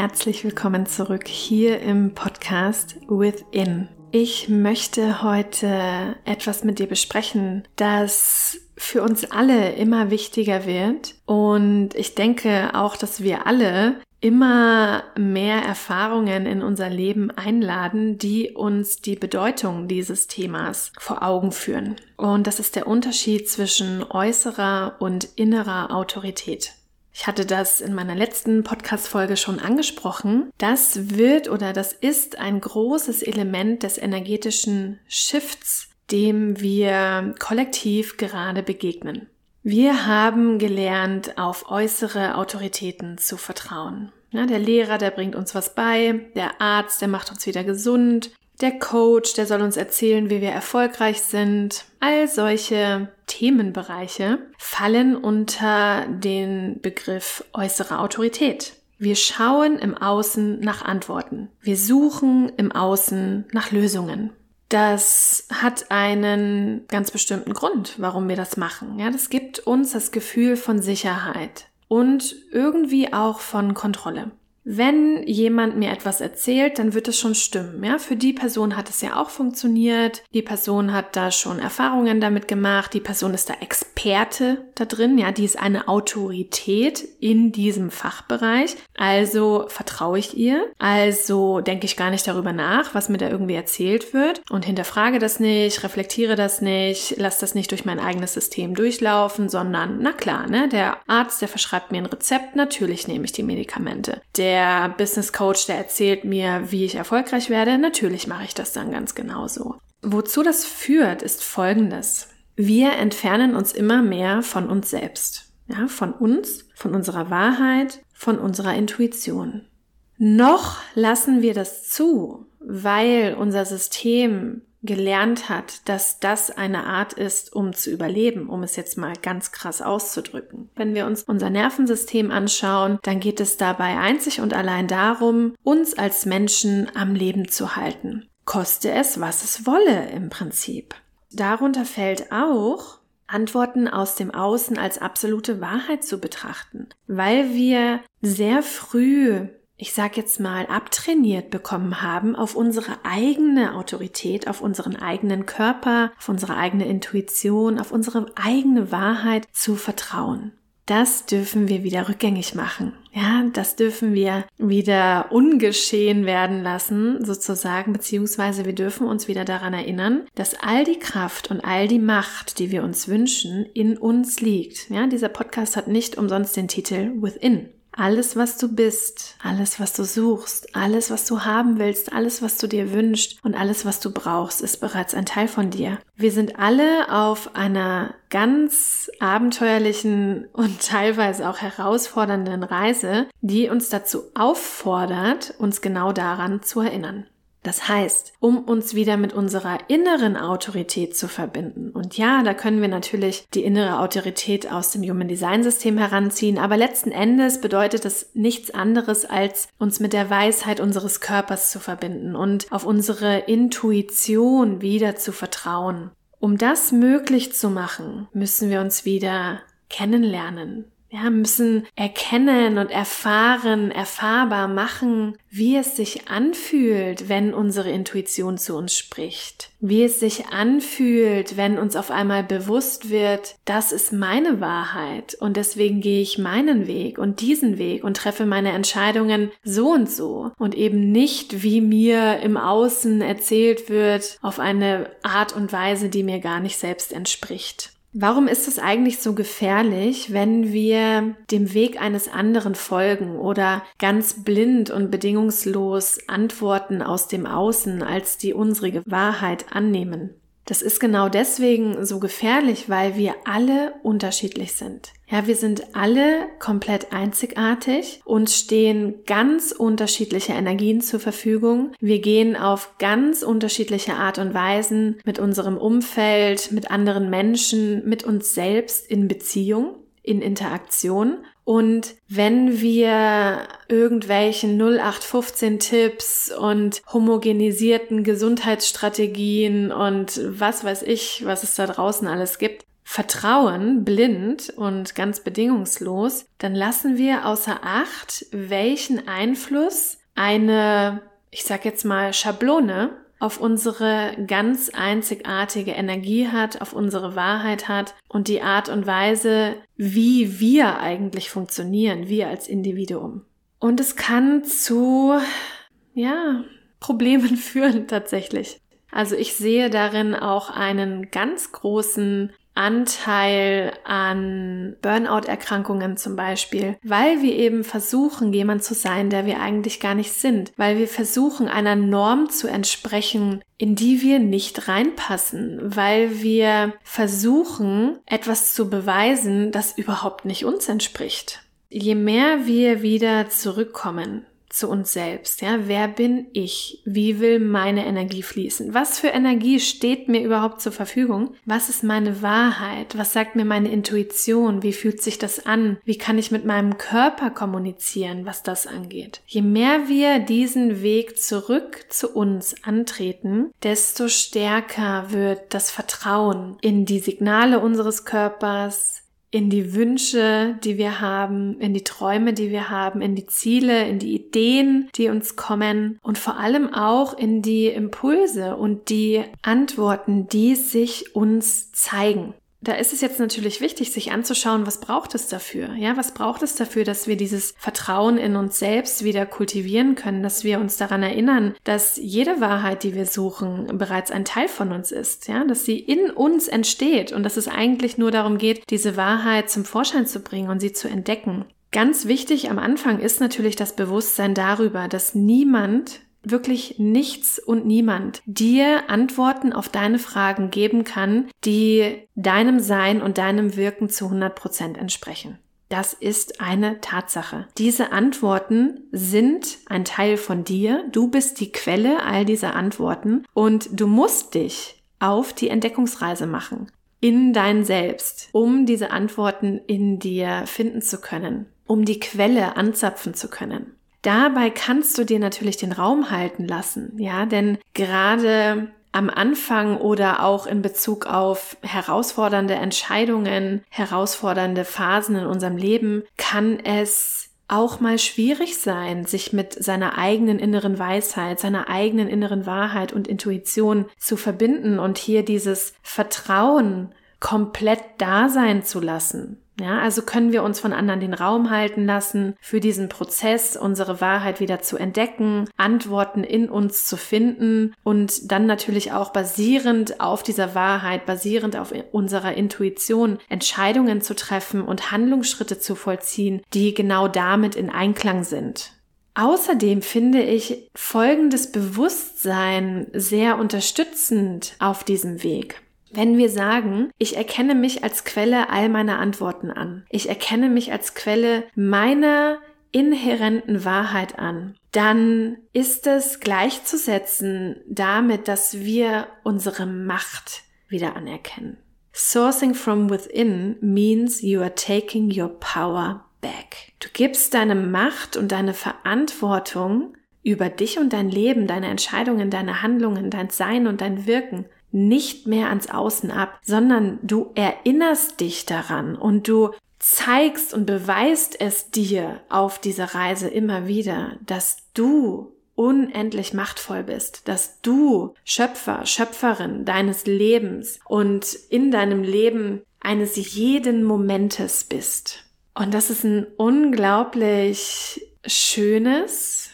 herzlich willkommen zurück hier im Podcast Within. Ich möchte heute etwas mit dir besprechen, das für uns alle immer wichtiger wird. Und ich denke auch, dass wir alle immer mehr Erfahrungen in unser Leben einladen, die uns die Bedeutung dieses Themas vor Augen führen. Und das ist der Unterschied zwischen äußerer und innerer Autorität. Ich hatte das in meiner letzten Podcast-Folge schon angesprochen. Das wird oder das ist ein großes Element des energetischen Shifts, dem wir kollektiv gerade begegnen. Wir haben gelernt, auf äußere Autoritäten zu vertrauen. Ja, der Lehrer, der bringt uns was bei, der Arzt, der macht uns wieder gesund, der Coach, der soll uns erzählen, wie wir erfolgreich sind. All solche Themenbereiche fallen unter den Begriff äußere Autorität. Wir schauen im Außen nach Antworten. Wir suchen im Außen nach Lösungen. Das hat einen ganz bestimmten Grund, warum wir das machen. Ja, das gibt uns das Gefühl von Sicherheit und irgendwie auch von Kontrolle. Wenn jemand mir etwas erzählt, dann wird es schon stimmen. Ja, für die Person hat es ja auch funktioniert. Die Person hat da schon Erfahrungen damit gemacht. Die Person ist da Experte da drin. Ja, die ist eine Autorität in diesem Fachbereich. Also vertraue ich ihr. Also denke ich gar nicht darüber nach, was mir da irgendwie erzählt wird und hinterfrage das nicht, reflektiere das nicht, lasse das nicht durch mein eigenes System durchlaufen, sondern na klar, ne, der Arzt, der verschreibt mir ein Rezept. Natürlich nehme ich die Medikamente. Der der Business Coach, der erzählt mir, wie ich erfolgreich werde, natürlich mache ich das dann ganz genauso. Wozu das führt, ist folgendes. Wir entfernen uns immer mehr von uns selbst. Ja, von uns, von unserer Wahrheit, von unserer Intuition. Noch lassen wir das zu, weil unser System gelernt hat, dass das eine Art ist, um zu überleben, um es jetzt mal ganz krass auszudrücken. Wenn wir uns unser Nervensystem anschauen, dann geht es dabei einzig und allein darum, uns als Menschen am Leben zu halten. Koste es, was es wolle im Prinzip. Darunter fällt auch, Antworten aus dem Außen als absolute Wahrheit zu betrachten, weil wir sehr früh ich sag jetzt mal, abtrainiert bekommen haben, auf unsere eigene Autorität, auf unseren eigenen Körper, auf unsere eigene Intuition, auf unsere eigene Wahrheit zu vertrauen. Das dürfen wir wieder rückgängig machen. Ja, das dürfen wir wieder ungeschehen werden lassen, sozusagen, beziehungsweise wir dürfen uns wieder daran erinnern, dass all die Kraft und all die Macht, die wir uns wünschen, in uns liegt. Ja, dieser Podcast hat nicht umsonst den Titel Within. Alles, was du bist, alles, was du suchst, alles, was du haben willst, alles, was du dir wünschst und alles, was du brauchst, ist bereits ein Teil von dir. Wir sind alle auf einer ganz abenteuerlichen und teilweise auch herausfordernden Reise, die uns dazu auffordert, uns genau daran zu erinnern. Das heißt, um uns wieder mit unserer inneren Autorität zu verbinden. Und ja, da können wir natürlich die innere Autorität aus dem Human Design System heranziehen, aber letzten Endes bedeutet das nichts anderes, als uns mit der Weisheit unseres Körpers zu verbinden und auf unsere Intuition wieder zu vertrauen. Um das möglich zu machen, müssen wir uns wieder kennenlernen, ja, müssen erkennen und erfahren, erfahrbar machen, wie es sich anfühlt, wenn unsere Intuition zu uns spricht. Wie es sich anfühlt, wenn uns auf einmal bewusst wird, das ist meine Wahrheit und deswegen gehe ich meinen Weg und diesen Weg und treffe meine Entscheidungen so und so und eben nicht, wie mir im Außen erzählt wird, auf eine Art und Weise, die mir gar nicht selbst entspricht. Warum ist es eigentlich so gefährlich, wenn wir dem Weg eines anderen folgen oder ganz blind und bedingungslos Antworten aus dem Außen als die unsere Wahrheit annehmen? Das ist genau deswegen so gefährlich, weil wir alle unterschiedlich sind. Ja, wir sind alle komplett einzigartig und stehen ganz unterschiedliche Energien zur Verfügung. Wir gehen auf ganz unterschiedliche Art und Weisen mit unserem Umfeld, mit anderen Menschen, mit uns selbst in Beziehung in Interaktion. Und wenn wir irgendwelchen 0815 Tipps und homogenisierten Gesundheitsstrategien und was weiß ich, was es da draußen alles gibt, vertrauen, blind und ganz bedingungslos, dann lassen wir außer Acht, welchen Einfluss eine, ich sag jetzt mal, Schablone auf unsere ganz einzigartige Energie hat, auf unsere Wahrheit hat und die Art und Weise, wie wir eigentlich funktionieren, wir als Individuum. Und es kann zu, ja, Problemen führen tatsächlich. Also ich sehe darin auch einen ganz großen Anteil an Burnout-Erkrankungen zum Beispiel, weil wir eben versuchen, jemand zu sein, der wir eigentlich gar nicht sind, weil wir versuchen, einer Norm zu entsprechen, in die wir nicht reinpassen, weil wir versuchen, etwas zu beweisen, das überhaupt nicht uns entspricht. Je mehr wir wieder zurückkommen zu uns selbst. Ja, wer bin ich? Wie will meine Energie fließen? Was für Energie steht mir überhaupt zur Verfügung? Was ist meine Wahrheit? Was sagt mir meine Intuition? Wie fühlt sich das an? Wie kann ich mit meinem Körper kommunizieren, was das angeht? Je mehr wir diesen Weg zurück zu uns antreten, desto stärker wird das Vertrauen in die Signale unseres Körpers, in die Wünsche, die wir haben, in die Träume, die wir haben, in die Ziele, in die Ideen, die uns kommen und vor allem auch in die Impulse und die Antworten, die sich uns zeigen da ist es jetzt natürlich wichtig, sich anzuschauen, was braucht es dafür? Ja, was braucht es dafür, dass wir dieses Vertrauen in uns selbst wieder kultivieren können, dass wir uns daran erinnern, dass jede Wahrheit, die wir suchen, bereits ein Teil von uns ist, ja, dass sie in uns entsteht und dass es eigentlich nur darum geht, diese Wahrheit zum Vorschein zu bringen und sie zu entdecken. Ganz wichtig am Anfang ist natürlich das Bewusstsein darüber, dass niemand wirklich nichts und niemand dir Antworten auf deine Fragen geben kann, die deinem Sein und deinem Wirken zu 100 Prozent entsprechen. Das ist eine Tatsache. Diese Antworten sind ein Teil von dir. Du bist die Quelle all dieser Antworten und du musst dich auf die Entdeckungsreise machen in dein Selbst, um diese Antworten in dir finden zu können, um die Quelle anzapfen zu können. Dabei kannst du dir natürlich den Raum halten lassen, ja, denn gerade am Anfang oder auch in Bezug auf herausfordernde Entscheidungen, herausfordernde Phasen in unserem Leben kann es auch mal schwierig sein, sich mit seiner eigenen inneren Weisheit, seiner eigenen inneren Wahrheit und Intuition zu verbinden und hier dieses Vertrauen komplett da sein zu lassen. Ja, also können wir uns von anderen den Raum halten lassen, für diesen Prozess unsere Wahrheit wieder zu entdecken, Antworten in uns zu finden und dann natürlich auch basierend auf dieser Wahrheit, basierend auf unserer Intuition Entscheidungen zu treffen und Handlungsschritte zu vollziehen, die genau damit in Einklang sind. Außerdem finde ich folgendes Bewusstsein sehr unterstützend auf diesem Weg. Wenn wir sagen, ich erkenne mich als Quelle all meiner Antworten an, ich erkenne mich als Quelle meiner inhärenten Wahrheit an, dann ist es gleichzusetzen damit, dass wir unsere Macht wieder anerkennen. Sourcing from within means you are taking your power back. Du gibst deine Macht und deine Verantwortung über dich und dein Leben, deine Entscheidungen, deine Handlungen, dein Sein und dein Wirken nicht mehr ans Außen ab, sondern du erinnerst dich daran und du zeigst und beweist es dir auf dieser Reise immer wieder, dass du unendlich machtvoll bist, dass du Schöpfer, Schöpferin deines Lebens und in deinem Leben eines jeden Momentes bist. Und das ist ein unglaublich schönes,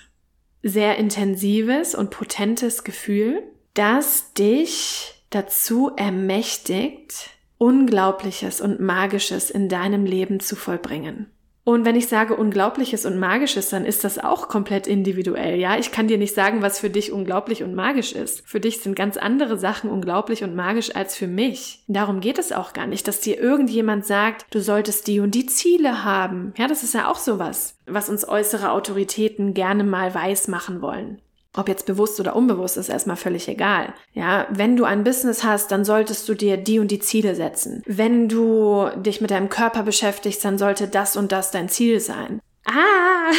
sehr intensives und potentes Gefühl das dich dazu ermächtigt, Unglaubliches und Magisches in deinem Leben zu vollbringen. Und wenn ich sage Unglaubliches und Magisches, dann ist das auch komplett individuell. Ja, ich kann dir nicht sagen, was für dich unglaublich und magisch ist. Für dich sind ganz andere Sachen unglaublich und magisch als für mich. Darum geht es auch gar nicht, dass dir irgendjemand sagt, du solltest die und die Ziele haben. Ja, das ist ja auch sowas, was uns äußere Autoritäten gerne mal weiß machen wollen. Ob jetzt bewusst oder unbewusst ist erstmal völlig egal. Ja, wenn du ein Business hast, dann solltest du dir die und die Ziele setzen. Wenn du dich mit deinem Körper beschäftigst, dann sollte das und das dein Ziel sein. Ah,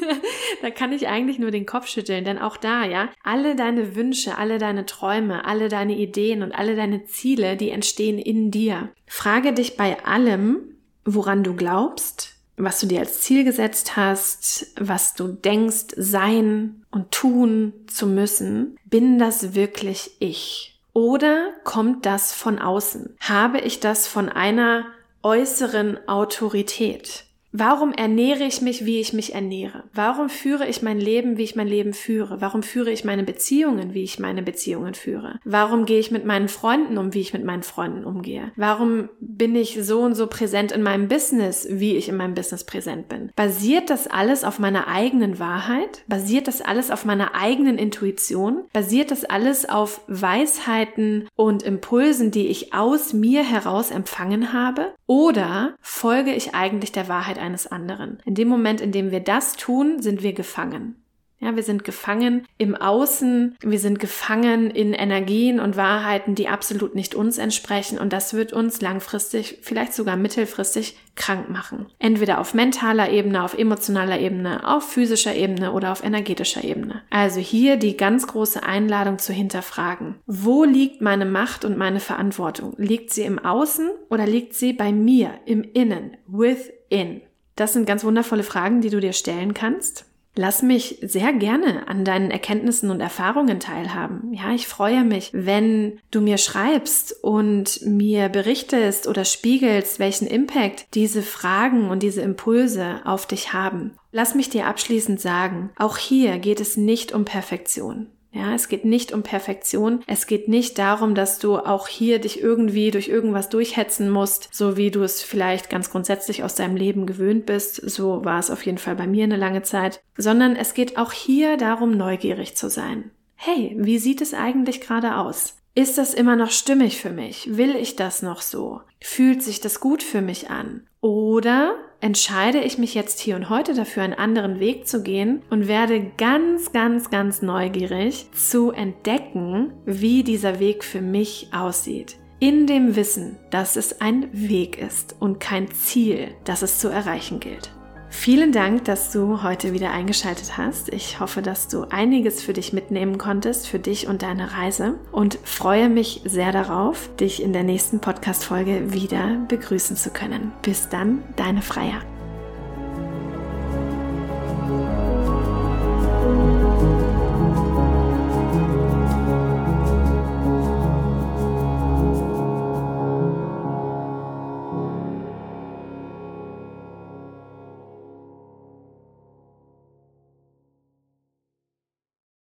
da kann ich eigentlich nur den Kopf schütteln, denn auch da, ja, alle deine Wünsche, alle deine Träume, alle deine Ideen und alle deine Ziele, die entstehen in dir. Frage dich bei allem, woran du glaubst, was du dir als Ziel gesetzt hast, was du denkst, sein und tun zu müssen, bin das wirklich ich? Oder kommt das von außen? Habe ich das von einer äußeren Autorität? Warum ernähre ich mich, wie ich mich ernähre? Warum führe ich mein Leben, wie ich mein Leben führe? Warum führe ich meine Beziehungen, wie ich meine Beziehungen führe? Warum gehe ich mit meinen Freunden um, wie ich mit meinen Freunden umgehe? Warum bin ich so und so präsent in meinem Business, wie ich in meinem Business präsent bin? Basiert das alles auf meiner eigenen Wahrheit? Basiert das alles auf meiner eigenen Intuition? Basiert das alles auf Weisheiten und Impulsen, die ich aus mir heraus empfangen habe? Oder folge ich eigentlich der Wahrheit eines anderen? In dem Moment, in dem wir das tun, sind wir gefangen. Ja, wir sind gefangen im Außen, wir sind gefangen in Energien und Wahrheiten, die absolut nicht uns entsprechen und das wird uns langfristig, vielleicht sogar mittelfristig krank machen. Entweder auf mentaler Ebene, auf emotionaler Ebene, auf physischer Ebene oder auf energetischer Ebene. Also hier die ganz große Einladung zu hinterfragen. Wo liegt meine Macht und meine Verantwortung? Liegt sie im Außen oder liegt sie bei mir, im Innen, within? Das sind ganz wundervolle Fragen, die du dir stellen kannst. Lass mich sehr gerne an deinen Erkenntnissen und Erfahrungen teilhaben. Ja, ich freue mich, wenn du mir schreibst und mir berichtest oder spiegelst, welchen Impact diese Fragen und diese Impulse auf dich haben. Lass mich dir abschließend sagen, auch hier geht es nicht um Perfektion. Ja, es geht nicht um Perfektion. Es geht nicht darum, dass du auch hier dich irgendwie durch irgendwas durchhetzen musst, so wie du es vielleicht ganz grundsätzlich aus deinem Leben gewöhnt bist. So war es auf jeden Fall bei mir eine lange Zeit. Sondern es geht auch hier darum, neugierig zu sein. Hey, wie sieht es eigentlich gerade aus? Ist das immer noch stimmig für mich? Will ich das noch so? Fühlt sich das gut für mich an? Oder entscheide ich mich jetzt hier und heute dafür, einen anderen Weg zu gehen und werde ganz, ganz, ganz neugierig zu entdecken, wie dieser Weg für mich aussieht. In dem Wissen, dass es ein Weg ist und kein Ziel, das es zu erreichen gilt. Vielen Dank, dass du heute wieder eingeschaltet hast. Ich hoffe, dass du einiges für dich mitnehmen konntest, für dich und deine Reise und freue mich sehr darauf, dich in der nächsten Podcast-Folge wieder begrüßen zu können. Bis dann, deine Freier.